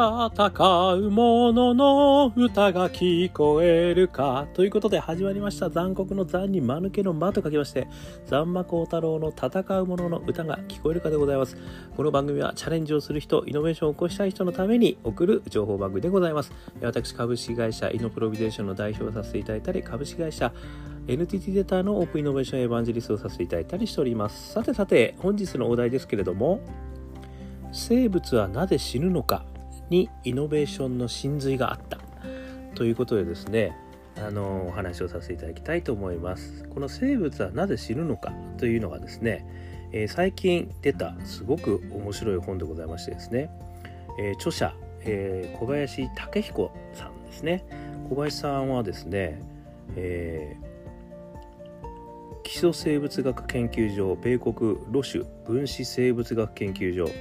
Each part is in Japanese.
戦う者の歌が聞こえるか。ということで始まりました。残酷の残に間抜けの間と書きまして、残魔高太郎の戦う者の歌が聞こえるかでございます。この番組はチャレンジをする人、イノベーションを起こしたい人のために送る情報番組でございます。私、株式会社イノプロビゼーションの代表をさせていただいたり、株式会社 NTT データのオープンイノベーションエヴァンジリストをさせていただいたりしております。さてさて、本日のお題ですけれども、生物はなぜ死ぬのかにイノベーションの真髄があった。ということでですねあのお話をさせていただきたいと思います。この生物はなぜ死ぬのか？というのがですね、えー、最近出たすごく面白い本でございましてですね、えー、著者、えー、小林武彦さんですね。小林さんはですね、え基礎生物学研究所米国ロシュ分子生物学研究所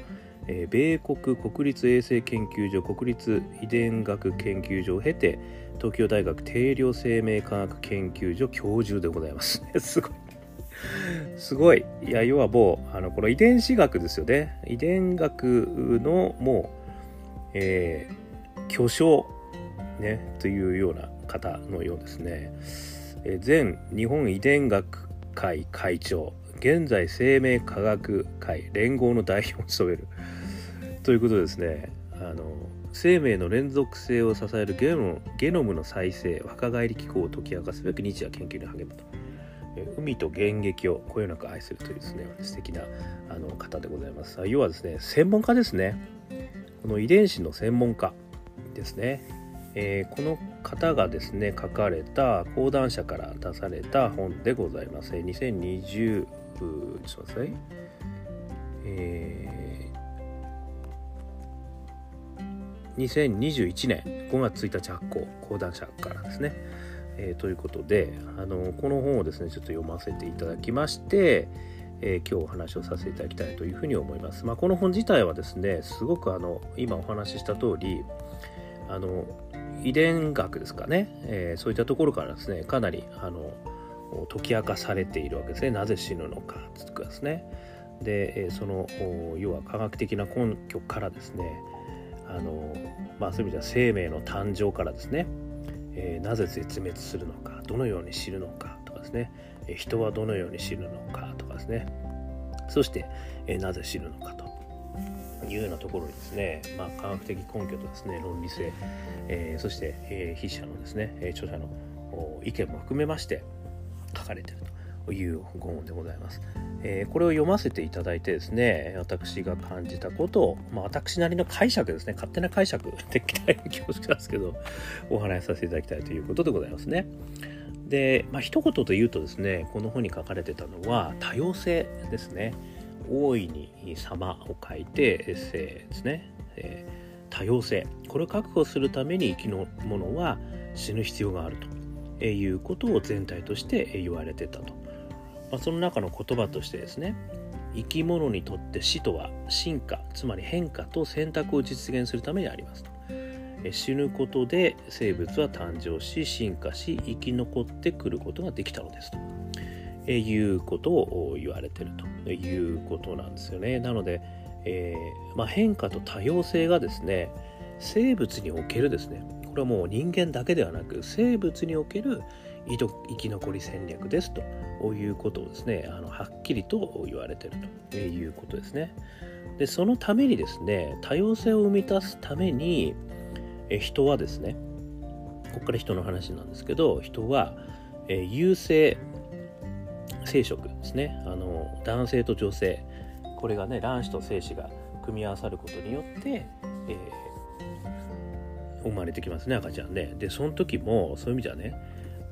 え米国国立衛生研究所国立遺伝学研究所を経て東京大学定量生命科学研究所教授でございます。すごい。すごい。いや要はもうあのこの遺伝子学ですよね。遺伝学のもう、えー、巨匠ねというような方のようですね、えー、前日本遺伝学会会長現在生命科学会連合の代表を務めるということですね。あの生命の連続性を支えるゲノゲノムの再生若返り機構を解き明かすべく日夜研究に励むと。海と現役をこよなく愛するというですね素敵なあの方でございます。要はですね専門家ですね。この遺伝子の専門家ですね、えー、この方がですね書かれた講談社から出された本でございます。2020ちょっと待ってください。えー2021年5月1日発行講談社からですね、えー、ということであのこの本をですねちょっと読ませていただきまして、えー、今日お話をさせていただきたいというふうに思います。まあ、この本自体はですねすごくあの今お話しした通りあの遺伝学ですかね、えー、そういったところからですねかなりあの解き明かされているわけですね。なぜ死ぬのかとかですね。でその要は科学的な根拠からですねあのまあ、そういう意味では生命の誕生からですね、えー、なぜ絶滅するのかどのように死ぬのかとかですね、えー、人はどのように死ぬのかとかですね。そして、えー、なぜ死ぬのかというようなところにですね、まあ、科学的根拠とですね論理性、え、そして、え、筆者のですね著者の意見も含めまして書かれていると。いうご本でございます。えー、これを読ませていただいてですね、私が感じたことを、まあ、私なりの解釈ですね、勝手な解釈、適当に恐縮なんですけど、お話しさせていただきたいということでございますね。で、まあ、一言で言うとですね、この本に書かれてたのは、多様性ですね。大いに様を書いて、エッセイですね。えー、多様性。これを確保するために生きのものは死ぬ必要があるということを全体として言われてたと。まあ、その中の言葉としてですね生き物にとって死とは進化つまり変化と選択を実現するためにあります死ぬことで生物は誕生し進化し生き残ってくることができたのですと。いうことを言われてると。いうことなんですよね。なので、えー、まあ、変化と多様性がですね生物におけるですね。これはもう人間だけではなく生物における生き残り戦略ですということをですねあのはっきりと言われてるということですね。でそのためにですね多様性を生み出すためにえ人はですねここから人の話なんですけど人は、優性生殖ですね。あの男性と女性。これがね卵子と精子が組み合わさることによって、えー、生まれてきますね赤ちゃんね。でその時もそういう意味じゃね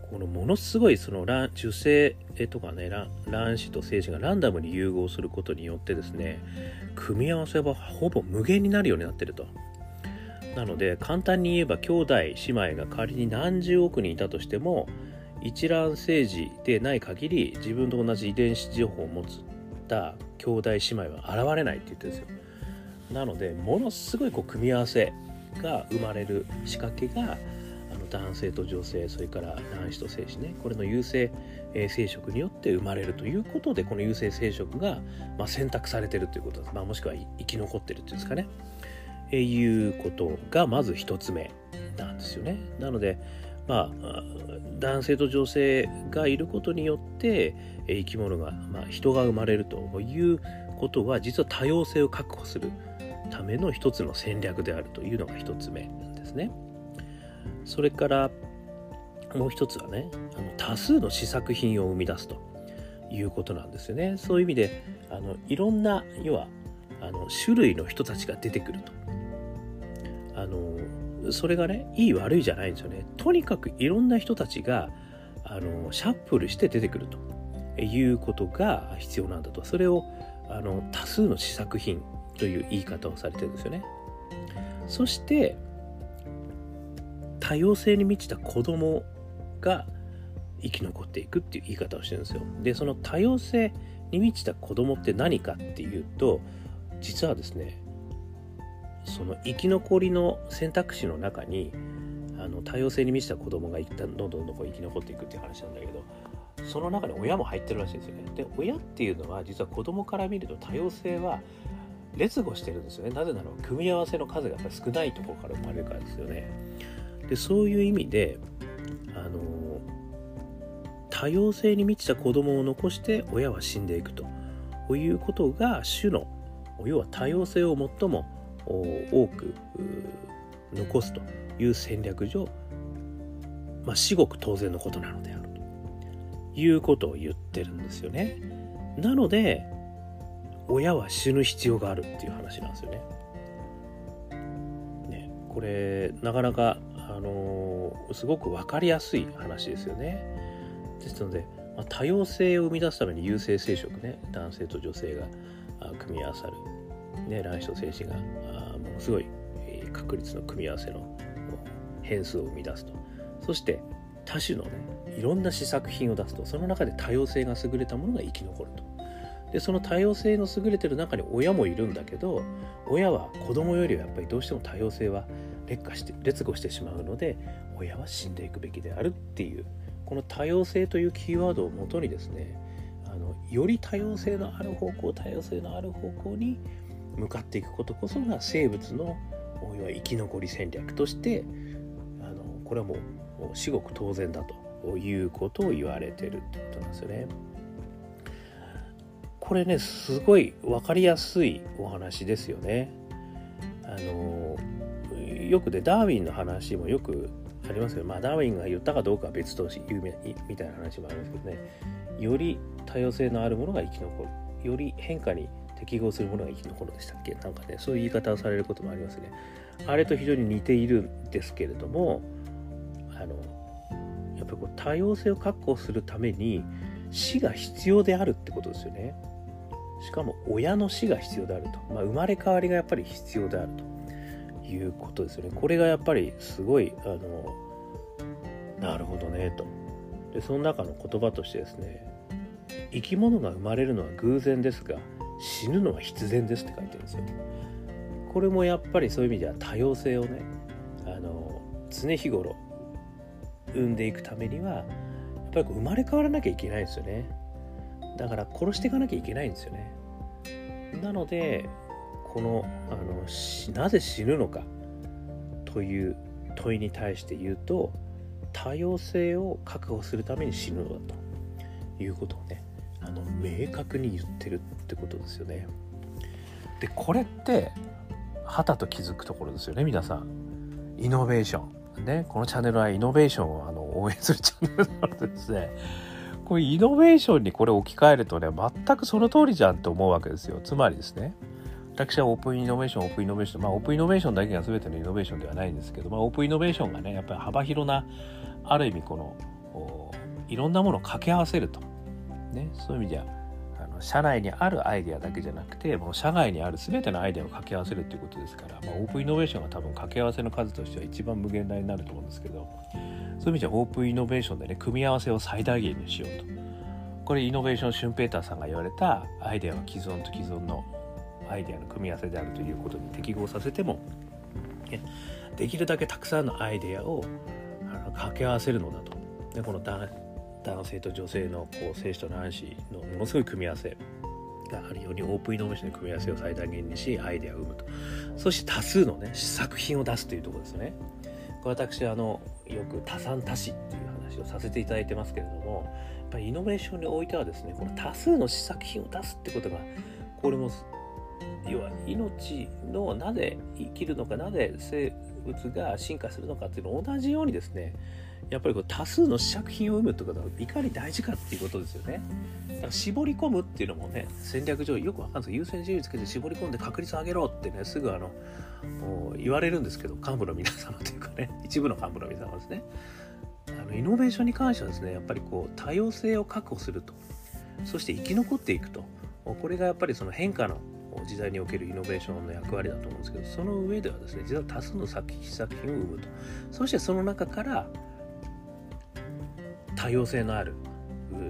このものすごいその受精とかね卵子と精子がランダムに融合することによってですね組み合わせはほぼ無限になるようになってると。なので簡単に言えば兄弟姉妹が仮に何十億人いたとしても一卵性児でない限り自分と同じ遺伝子情報を持った兄弟姉妹は現れないって言ってるんですよ。なのでものすごいこう組み合わせが生まれる仕掛けが男性と女性それから卵子と精子ねこれの有性生殖によって生まれるということでこの有性生殖が、まあ、選択されてるということです、まあ、もしくは生き残ってるっていうんですかね、えいうことがまず一つ目なんですよね。なのでまあ男性と女性がいることによって生き物が、まあ、人が生まれるということは実は多様性を確保するための一つの戦略であるというのが一つ目なんですね。それからもう一つはねあの多数の試作品を生み出すということなんですよね。そういう意味であのいろんな要はあの種類の人たちが出てくると。あのそれがねいい悪いじゃないんですよね。とにかくいろんな人たちがあのシャッフルして出てくるということが必要なんだと。それをあの多数の試作品という言い方をされてるんですよね。そして多様性に満ちた子供が生き残っていくっていう言い方をしてるんですよ。でその多様性に満ちた子供って何かっていうと実はですねその生き残りの選択肢の中にあの多様性に満ちた子供が一旦どんどんどんどん生き残っていくっていう話なんだけどその中に親も入ってるらしいんですよね。で親っていうのは実は子供から見ると多様性は劣後してるんですよね。なぜなら組み合わせの数がやっぱり少ないところから生まれるからですよね。でそういう意味であの多様性に満ちた子供を残して親は死んでいくということが種の要は多様性を最も多く残すという戦略上、まあ、至極当然のことなのであるということを言ってるんですよね。なので親は死ぬ必要があるっていう話なんですよね。ねこれなかなかあの、すごく分かりやすい話ですよね。ですので、まあ、多様性を生み出すために有性生殖ね男性と女性が組み合わさる、ね、卵子と精子がものすごい確率の組み合わせの変数を生み出すと。そして多種のねいろんな試作品を出すとその中で多様性が優れたものが生き残ると。でその多様性の優れてる中に親もいるんだけど親は子供よりはやっぱりどうしても多様性は劣化して劣後してしまうので親は死んでいくべきであるっていうこの多様性というキーワードをもとにですねあのより多様性のある方向多様性のある方向に向かっていくことこそが生物の要は生き残り戦略としてあのこれはもう至極当然だということを言われてるってことなんですよね。これねすごい分かりやすいお話ですよね。あのよくでダーウィンの話もよくありますけど、まあ、ダーウィンが言ったかどうかは別とし有名みたいな話もありますけどね。より多様性のあるものが生き残る。より変化に適合するものが生き残るでしたっけ？なんかねそういう言い方をされることもありますね。あれと非常に似ているんですけれどもあのやっぱりこう多様性を確保するために死が必要であるってことですよね。しかも親の死が必要であると、まあ、生まれ変わりがやっぱり必要であると。いうことですよね。これがやっぱりすごいあのなるほどねと。でその中の言葉としてですね生き物が生まれるのは偶然ですが死ぬのは必然ですって書いてるんですよ。これもやっぱりそういう意味では多様性をねあの常日頃生んでいくためにはやっぱり生まれ変わらなきゃいけないんですよね。だから殺していかなきゃいけないんですよね。なのでこのあのなぜ死ぬのかという問いに対して言うと多様性を確保するために死ぬのだということをねあの明確に言ってるってことですよね。でこれってはたと気づくところですよね皆さん。イノベーション。ね、このチャンネルはイノベーションをあの応援するチャンネルなのでですねこれイノベーションにこれ置き換えるとね全くその通りじゃんって思うわけですよ。つまりですね私はオープンイノベーション、オープンイノベーション、まあ、オープンイノベーションだけが全てのイノベーションではないんですけど、まあ、オープンイノベーションがね、やっぱり幅広な、ある意味、この、いろんなものを掛け合わせると。ね、そういう意味では、あの社内にあるアイデアだけじゃなくて、もう社外にある全てのアイデアを掛け合わせるということですから、まあ、オープンイノベーションが多分掛け合わせの数としては一番無限大になると思うんですけど、そういう意味ではオープンイノベーションでね、組み合わせを最大限にしようと。これイノベーションシュンペーターさんが言われたアイデアは既存と既存のアイデアの組み合わせであるということに適合させてもねできるだけたくさんのアイデアを掛け合わせるのだと。でこの男性と女性のこう精子と卵子のものすごい組み合わせがあるようにオープンイノベーションの組み合わせを最大限にしアイデアを生むと。そして多数のね作品を出すというところですね。これ私あのよく多産多死っていう話をさせていただいてますけれどもやっぱりイノベーションにおいてはですねこの多数の試作品を出すってことがこれも要は命のなぜ生きるのかなぜ生物が進化するのかっていうの同じようにですねやっぱりこう多数の試作品を生むってことがいかに大事かっていうことですよね。だから絞り込むっていうのもね戦略上よくわかんないです優先順位つけて絞り込んで確率上げろってねすぐあの言われるんですけど幹部の皆様というかね一部の幹部の皆様ですね。あのイノベーションに関してはですねやっぱりこう多様性を確保するとそして生き残っていくとこれがやっぱりその変化の時代におけるイノベーションの役割だと思うんですけどその上ではですね実は多数の作品を生むと。そしてその中から多様性のある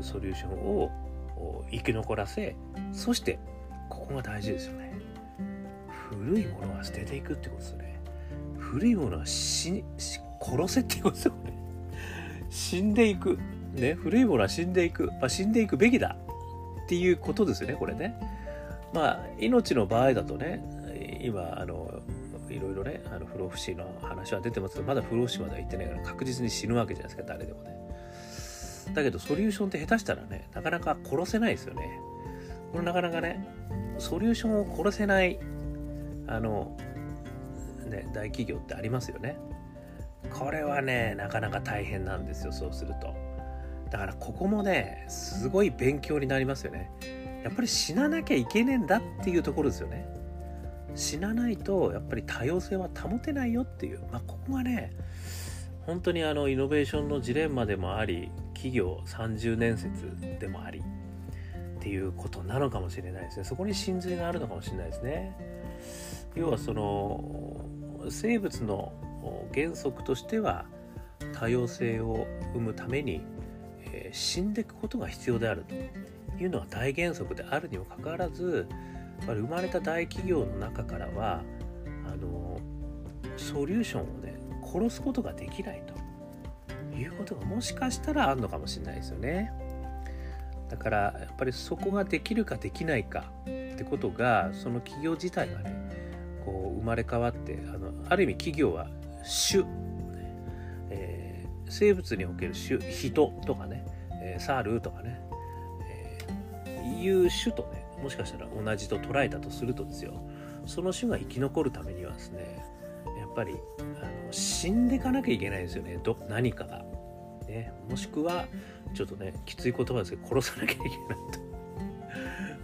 ソリューションを生き残らせそしてここが大事ですよね。古いものは捨てていくってことですね。古いものは死殺せってことですよね。死んでいく。ね古いものは死んでいく、まあ、死んでいくべきだっていうことですよねこれね。まあ命の場合だとね今あのいろいろねあの不老不死の話は出てますけどまだ不老不死までは言ってないから確実に死ぬわけじゃないですか誰でもね。だけどソリューションって下手したらねなかなか殺せないですよね。これなかなかねソリューションを殺せないあのね大企業ってありますよね。これはねなかなか大変なんですよそうすると。だからここもねすごい勉強になりますよね。やっぱり死ななきゃいけねえんだっていうところですよね。死なないとやっぱり多様性は保てないよっていう、まあ、ここがね本当にあのイノベーションのジレンマでもあり企業30年説でもありっていうことなのかもしれないですね。そこに真髄があるのかもしれないですね。要はその生物の原則としては多様性を生むために、えー、死んでいくことが必要であると。いうのが大原則であるにもかかわらず生まれた大企業の中からはあのソリューションをね殺すことができないということがもしかしたらあるのかもしれないですよね。だからやっぱりそこができるかできないかってことがその企業自体がねこう生まれ変わってあのある意味企業は種、えー、生物における種人とかね、えー、サールとかね、いう種とねもしかしたら同じと捉えたとするとですよ。その種が生き残るためにはですねやっぱりあの死んでいかなきゃいけないんですよね。ど何かが、ね、もしくはちょっとねきつい言葉ですけど殺さなきゃいけないと。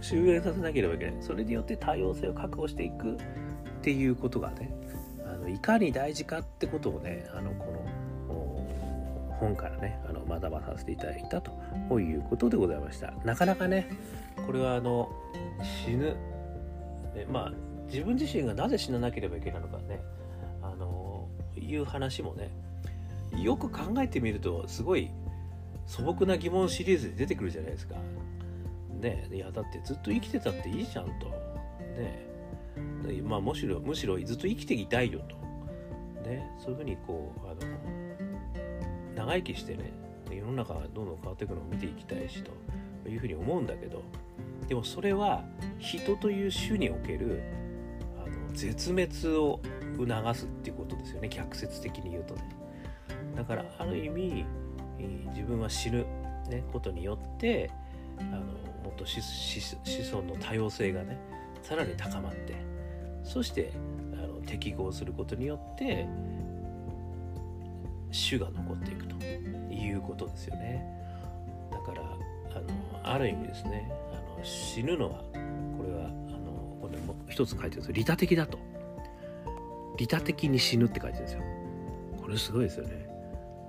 終焉させなければいけない。それによって多様性を確保していくっていうことがねあのいかに大事かってことをねあのこの本からねあの学ばさせていただいたということでございましたなかなかねこれはあの死ぬ、ね、まあ自分自身がなぜ死ななければいけないのかねあのいう話もねよく考えてみるとすごい素朴な疑問シリーズで出てくるじゃないですか。ねいやだってずっと生きてたっていいじゃんと。ねまあむしろむしろずっと生きていたいよと。ねそういうふうにこうあの長生きしてね世の中がどんどん変わっていくのを見ていきたいしというふうに思うんだけどでもそれは人という種におけるあの絶滅を促すっていうことですよね。逆説的に言うとね。だからある意味自分は死ぬ、ね、ことによってあのもっと子孫の多様性がねさらに高まってそしてあの適合することによって種が残っていくということですよね。だからあのある意味ですねあの死ぬのはこれはあのこれも一つ書いてるんです利他的だと。利他的に死ぬって書いてるんですよ。これすごいですよね。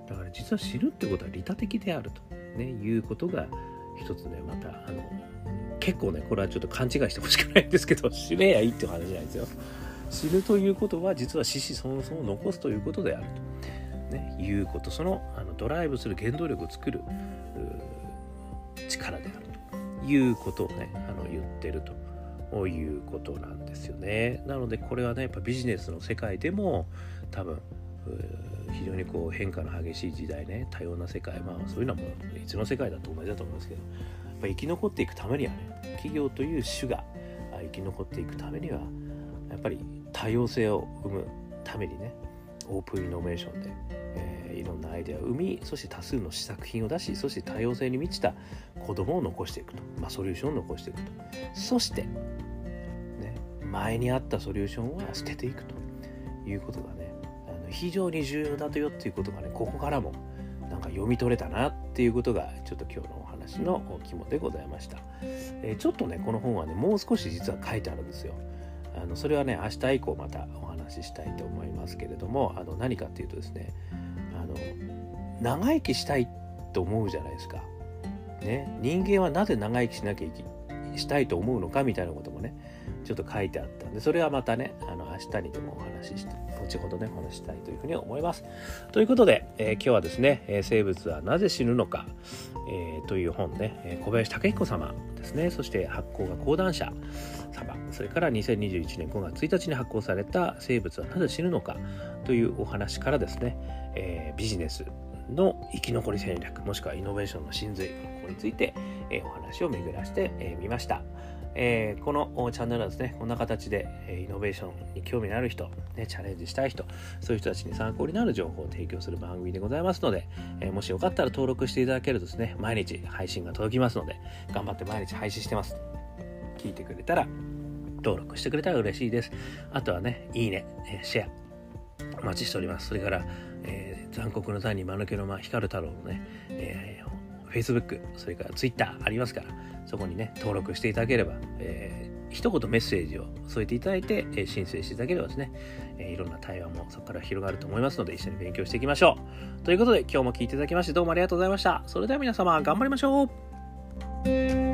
だから実は死ぬってことは利他的であると、ね、いうことが一つねまたあの結構ねこれはちょっと勘違いしてほしくないんですけど死ねやいいっていう話じゃないですよ。死ぬということは実は死死そもそも残すということであると、ね、いうことそのあのドライブする原動力を作る力であるということをねあの言ってるということなんですよね。なのでこれはねやっぱビジネスの世界でも多分非常にこう変化の激しい時代ね多様な世界まあそういうのはもういつの世界だと同じだと思いますけどぱ生き残っていくためにはね企業という種が生き残っていくためにはやっぱり多様性を生むためにねオープンイノベーションで、えー、いろんなアイデアを生みそして多数の試作品を出しそして多様性に満ちた子供を残していくと、まあ、ソリューションを残していくと。そして、ね、前にあったソリューションは捨てていくと。いうことがねあの非常に重要だとよっていうことがねここからもなんか読み取れたなっていうことがちょっと今日のお話の肝でございました、えー、ちょっとねこの本はねもう少し実は書いてあるんですよ。あのそれはね明日以降またお話話したいと思いますけれどもあの何かっていうとですねあの長生きしたいと思うじゃないですか。ね、人間はなぜ長生きしなきゃいけしたいと思うのかみたいなこともねちょっと書いてあったんでそれはまたねあの明日にでもお話しして後ほどねお話したいというふうに思います。ということで、えー、今日はですね、え生物はなぜ死ぬのか、えー、という本ね、え小林武彦様ですねそして発行が講談社様それから2021年5月1日に発行された「生物はなぜ死ぬのか」というお話からですね、え、ビジネスの生き残り戦略もしくはイノベーションの真髄ここについて、え、お話を巡らしてみ、えー、ました。えー、このチャンネルはですね、こんな形で、えイノベーションに興味のある人、ね、チャレンジしたい人、そういう人たちに参考になる情報を提供する番組でございますので、えー、もしよかったら登録していただけるとですね、毎日配信が届きますので、頑張って毎日配信してます。聞いてくれたら、登録してくれたら嬉しいです。あとはね、いいね、えシェア、お待ちしております。それから、残酷の谷間抜けの間光る太郎のね、えー、Facebook、それから Twitter ありますから、そこにね、登録していただければ、えー、一言メッセージを添えていただいて、えー、申請していただければですね、えー、いろんな対話もそこから広がると思いますので、一緒に勉強していきましょう。ということで、今日も聞いていただきまして、どうもありがとうございました。それでは皆様、頑張りましょう